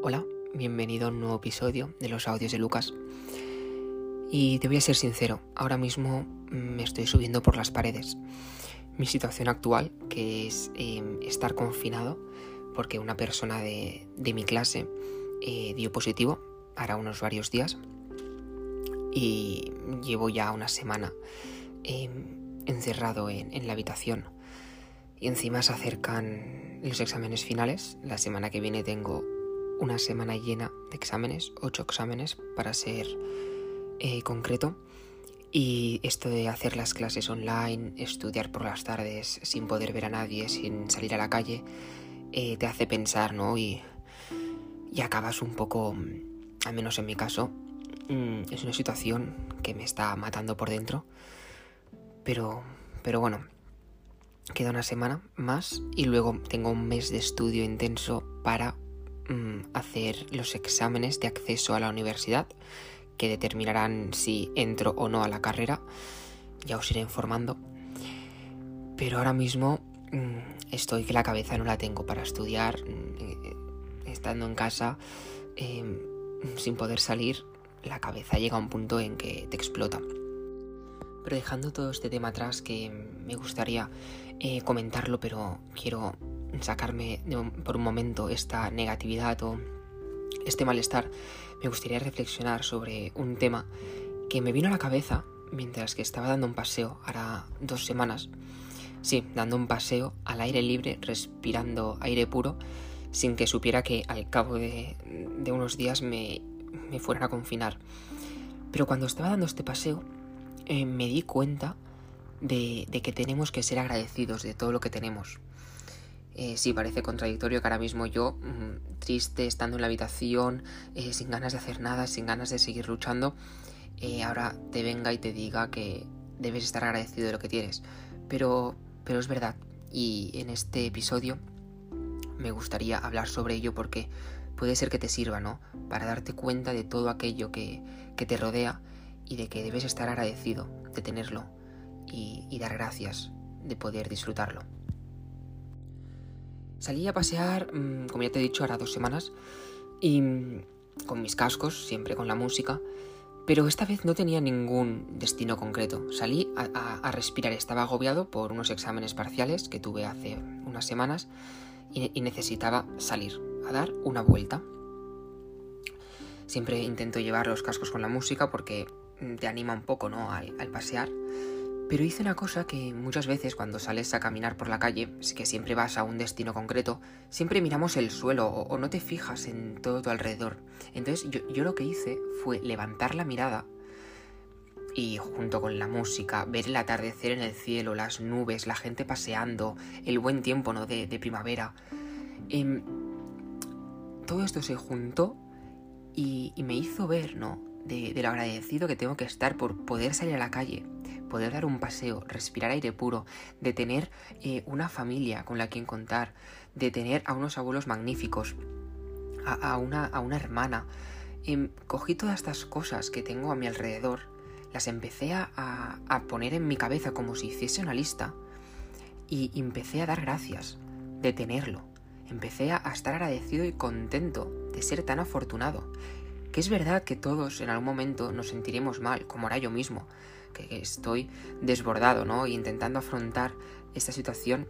Hola, bienvenido a un nuevo episodio de los audios de Lucas. Y te voy a ser sincero, ahora mismo me estoy subiendo por las paredes. Mi situación actual, que es em, estar confinado, porque una persona de, mi clase eh, dio positivo, hará unos varios días, y llevo ya una semana em, encerrado en la habitación. Y encima se acercan los exámenes finales. La semana que viene tengo una semana llena de exámenes, ocho exámenes para ser eh, concreto. Y esto de hacer las clases online, estudiar por las tardes sin poder ver a nadie, sin salir a la calle, eh, te hace pensar, ¿no? Y, y acabas un poco, al menos en mi caso, mm, es una situación que me está matando por dentro. Pero, pero bueno, queda una semana más y luego tengo un mes de estudio intenso para hacer los exámenes de acceso a la universidad que determinarán si entro o no a la carrera. Ya os iré informando. Pero ahora mismo mm, estoy que la cabeza no la tengo para estudiar, mm, eh, estando en casa, em, sin poder salir, la cabeza llega a un punto en que te explota. Pero dejando todo este tema atrás, que me gustaría eh, comentarlo, pero quiero sacarme por un momento esta negatividad o este malestar, me gustaría reflexionar sobre un tema que me vino a la cabeza mientras que estaba dando un paseo, hará dos semanas. Sí, dando un paseo al aire libre, respirando aire puro, sin que supiera que al cabo de, unos días me, me, fueran a confinar. Pero cuando estaba dando este paseo, eh, me di cuenta de, de que tenemos que ser agradecidos de todo lo que tenemos. Eh, sí, parece contradictorio que ahora mismo yo, mm, triste, estando en la habitación, eh, sin ganas de hacer nada, sin ganas de seguir luchando, eh, ahora te venga y te diga que debes estar agradecido de lo que tienes. Pero, pero es verdad, y en este episodio me gustaría hablar sobre ello porque puede ser que te sirva, ¿no? Para darte cuenta de todo aquello que, que te rodea y de que debes estar agradecido de tenerlo y, y dar gracias de poder disfrutarlo. Salí a pasear, mm, como ya te he dicho, ahora dos semanas, y mm, con mis cascos, siempre con la música, pero esta vez no tenía ningún destino concreto. Salí a, respirar, estaba agobiado por unos exámenes parciales que tuve hace unas semanas y, necesitaba salir, a dar una vuelta. Siempre intento llevar los cascos con la música porque mm, te anima un poco, ¿no? al pasear. Pero hice una cosa que muchas veces cuando sales a caminar por la calle, que siempre vas a un destino concreto, siempre miramos el suelo o, no te fijas en todo tu alrededor. Entonces yo, lo que hice fue levantar la mirada y junto con la música, ver el atardecer en el cielo, las nubes, la gente paseando, el buen tiempo ¿no? de, primavera. Em, todo esto se juntó y, me hizo ver, ¿no? de, lo agradecido que tengo que estar por poder salir a la calle, poder dar un paseo, respirar aire puro, de tener eh, una familia con la quien contar, de tener a unos abuelos magníficos, a, una, a una, hermana. Em, cogí todas estas cosas que tengo a mi alrededor, las empecé a, a poner en mi cabeza como si hiciese una lista y empecé a dar gracias de tenerlo. Empecé a estar agradecido y contento de ser tan afortunado que es verdad que todos en algún momento nos sentiremos mal, como ahora yo mismo, que estoy desbordado, ¿no? E intentando afrontar esta situación,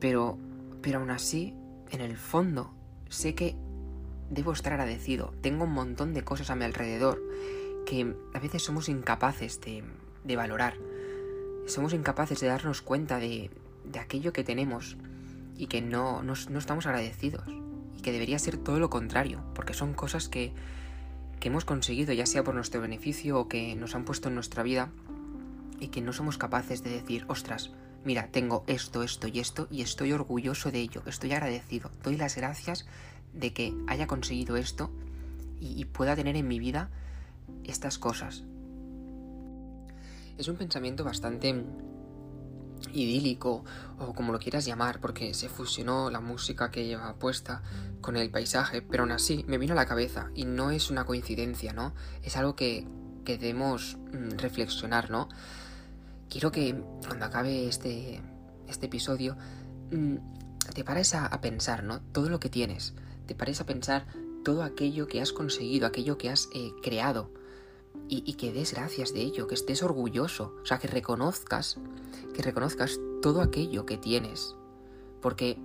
pero, pero aún así, en el fondo, sé que debo estar agradecido. Tengo un montón de cosas a mi alrededor que a veces somos incapaces de, de valorar. Somos incapaces de darnos cuenta de, de aquello que tenemos y que no, no, no estamos agradecidos. Y que debería ser todo lo contrario, porque son cosas que que hemos conseguido, ya sea por nuestro beneficio o que nos han puesto en nuestra vida, y que no somos capaces de decir, ostras, mira, tengo esto, esto y esto, y estoy orgulloso de ello, estoy agradecido, doy las gracias de que haya conseguido esto y, pueda tener en mi vida estas cosas. Es un pensamiento bastante idílico o como lo quieras llamar, porque se fusionó la música que lleva puesta con el paisaje, pero aún así me vino a la cabeza y no es una coincidencia, ¿no? Es algo que, que debemos mm, reflexionar, ¿no? Quiero que cuando acabe este, este episodio mm, te pares a, pensar, ¿no? Todo lo que tienes, te pares a pensar todo aquello que has conseguido, aquello que has eh, creado. Y, y, que des gracias de ello, que estés orgulloso, o sea, que reconozcas, que reconozcas todo aquello que tienes. Porque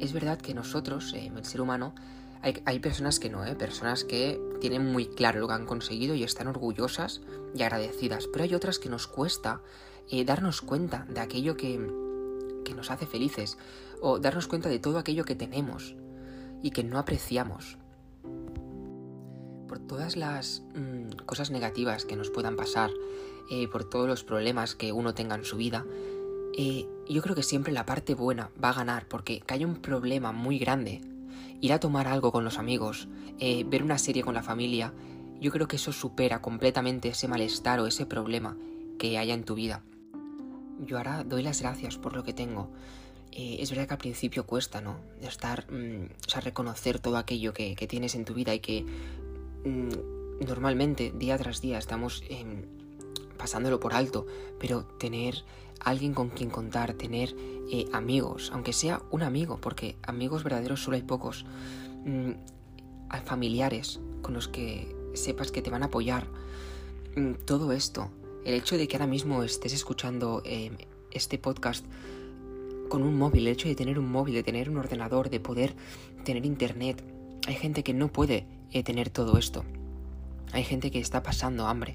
es verdad que nosotros, eh, el ser humano, hay, personas que no, ¿eh? personas que tienen muy claro lo que han conseguido y están orgullosas y agradecidas, pero hay otras que nos cuesta eh, darnos cuenta de aquello que, que nos hace felices o darnos cuenta de todo aquello que tenemos y que no apreciamos. Por todas las mmm, cosas negativas que nos puedan pasar, eh, por todos los problemas que uno tenga en su vida, eh, yo creo que siempre la parte buena va a ganar, porque que haya un problema muy grande, ir a tomar algo con los amigos, eh, ver una serie con la familia, yo creo que eso supera completamente ese malestar o ese problema que haya en tu vida. Yo ahora doy las gracias por lo que tengo. Eh, es verdad que al principio cuesta, ¿no? Estar, mmm, o sea, reconocer todo aquello que, tienes en tu vida y que mmm, normalmente, día tras día, estamos eh, pasándolo por alto, pero tener alguien con quien contar, tener eh, amigos, aunque sea un amigo, porque amigos verdaderos solo hay pocos, mmm, familiares con los que sepas que te van a apoyar, mm, todo esto, el hecho de que ahora mismo estés escuchando eh, este podcast con un móvil, el hecho de tener un móvil, de tener un ordenador, de poder tener internet, hay gente que no puede eh, tener todo esto. Hay gente que está pasando hambre.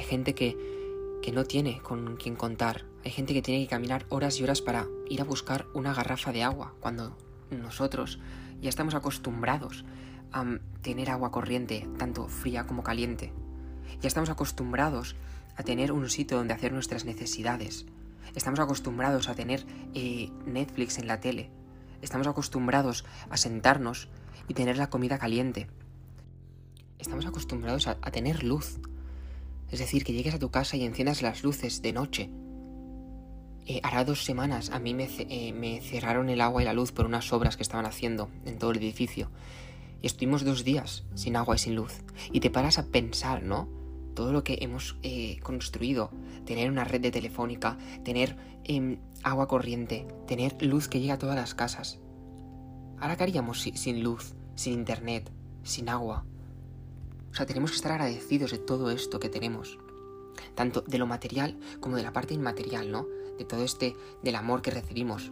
Hay gente que, que no tiene con quien contar. Hay gente que tiene que caminar horas y horas para ir a buscar una garrafa de agua, cuando nosotros ya estamos acostumbrados a tener agua corriente, tanto fría como caliente. Ya estamos acostumbrados a tener un sitio donde hacer nuestras necesidades. Estamos acostumbrados a tener eh, Netflix en la tele. Estamos acostumbrados a sentarnos y tener la comida caliente. Estamos acostumbrados a, a tener luz. Es decir, que llegues a tu casa y enciendas las luces de noche. Eh, hará dos semanas a mí me, eh, me, cerraron el agua y la luz por unas obras que estaban haciendo en todo el edificio. Y estuvimos dos días sin agua y sin luz. Y te paras a pensar, ¿no? Todo lo que hemos eh, construido. Tener una red de telefónica, tener eh, agua corriente, tener luz que llega a todas las casas. Ahora, ¿qué haríamos si, sin luz, sin internet, sin agua? O sea, tenemos que estar agradecidos de todo esto que tenemos. Tanto de lo material como de la parte inmaterial, ¿no? De todo este, del amor que recibimos.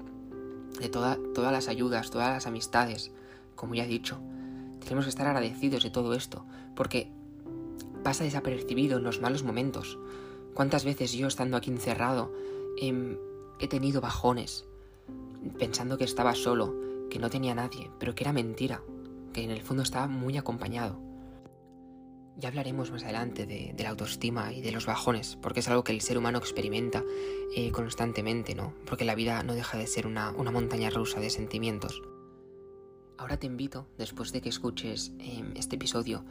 De toda, todas las ayudas, todas las amistades, como ya he dicho. Tenemos que estar agradecidos de todo esto, porque pasa desapercibido en los malos momentos. ¿Cuántas veces yo, estando aquí encerrado, eh, he tenido bajones, pensando que estaba solo, que no tenía nadie, pero que era mentira, que en el fondo estaba muy acompañado? Ya hablaremos más adelante de, la autoestima y de los bajones, porque es algo que el ser humano experimenta eh, constantemente, ¿no? Porque la vida no deja de ser una, montaña rusa de sentimientos. Ahora te invito, después de que escuches eh, este episodio,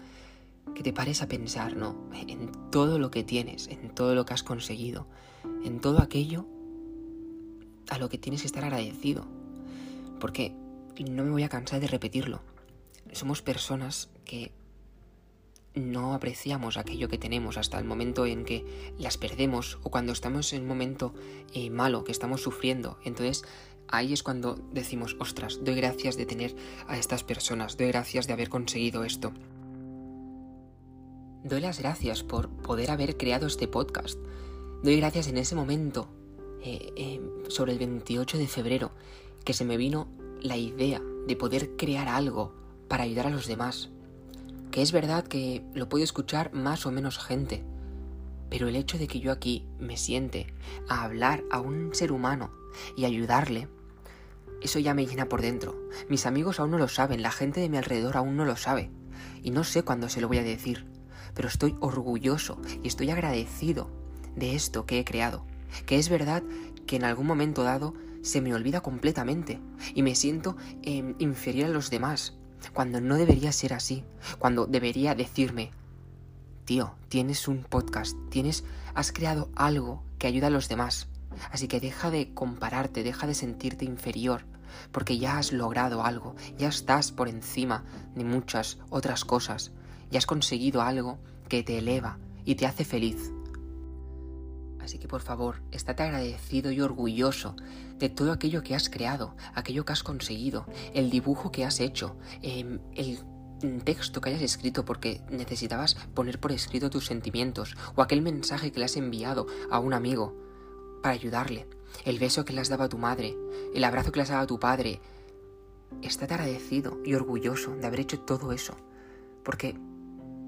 que te pares a pensar, ¿no? En todo lo que tienes, en todo lo que has conseguido, en todo aquello a lo que tienes que estar agradecido. Porque no me voy a cansar de repetirlo. Somos personas que no apreciamos aquello que tenemos hasta el momento en que las perdemos o cuando estamos en un momento eh, malo, que estamos sufriendo. Entonces ahí es cuando decimos, ostras, doy gracias de tener a estas personas, doy gracias de haber conseguido esto. Doy las gracias por poder haber creado este podcast. Doy gracias en ese momento, eh, eh, sobre el 28 de febrero, que se me vino la idea de poder crear algo para ayudar a los demás. Que es verdad que lo puede escuchar más o menos gente, pero el hecho de que yo aquí me siente a hablar a un ser humano y ayudarle, eso ya me llena por dentro. Mis amigos aún no lo saben, la gente de mi alrededor aún no lo sabe. Y no sé cuándo se lo voy a decir, pero estoy orgulloso y estoy agradecido de esto que he creado. Que es verdad que en algún momento dado se me olvida completamente y me siento eh, inferior a los demás, cuando no debería ser así, cuando debería decirme, tío, tienes un podcast, tienes, has creado algo que ayuda a los demás, así que deja de compararte, deja de sentirte inferior, porque ya has logrado algo, ya estás por encima de muchas otras cosas, ya has conseguido algo que te eleva y te hace feliz. Así que por favor, estate agradecido y orgulloso de todo aquello que has creado, aquello que has conseguido, el dibujo que has hecho, eh, el texto que hayas escrito porque necesitabas poner por escrito tus sentimientos o aquel mensaje que le has enviado a un amigo para ayudarle, el beso que le has dado a tu madre, el abrazo que le has dado a tu padre. Estate agradecido y orgulloso de haber hecho todo eso, porque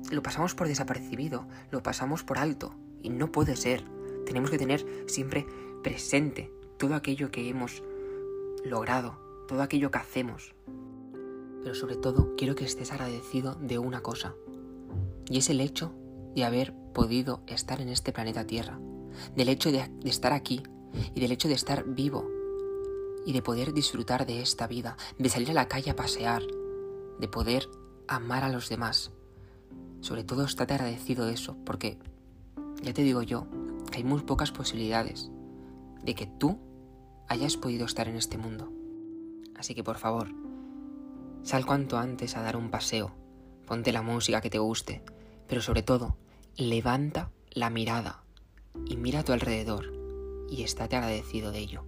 lo pasamos por desapercibido, lo pasamos por alto y no puede ser. Tenemos que tener siempre presente todo aquello que hemos logrado, todo aquello que hacemos. Pero sobre todo quiero que estés agradecido de una cosa, y es el hecho de haber podido estar en este planeta Tierra, del hecho de, estar aquí y del hecho de estar vivo y de poder disfrutar de esta vida, de salir a la calle a pasear, de poder amar a los demás. Sobre todo estate agradecido de eso, porque ya te digo yo, hay muy pocas posibilidades de que tú hayas podido estar en este mundo. Así que por favor, sal cuanto antes a dar un paseo, ponte la música que te guste, pero sobre todo, levanta la mirada y mira a tu alrededor y estate agradecido de ello.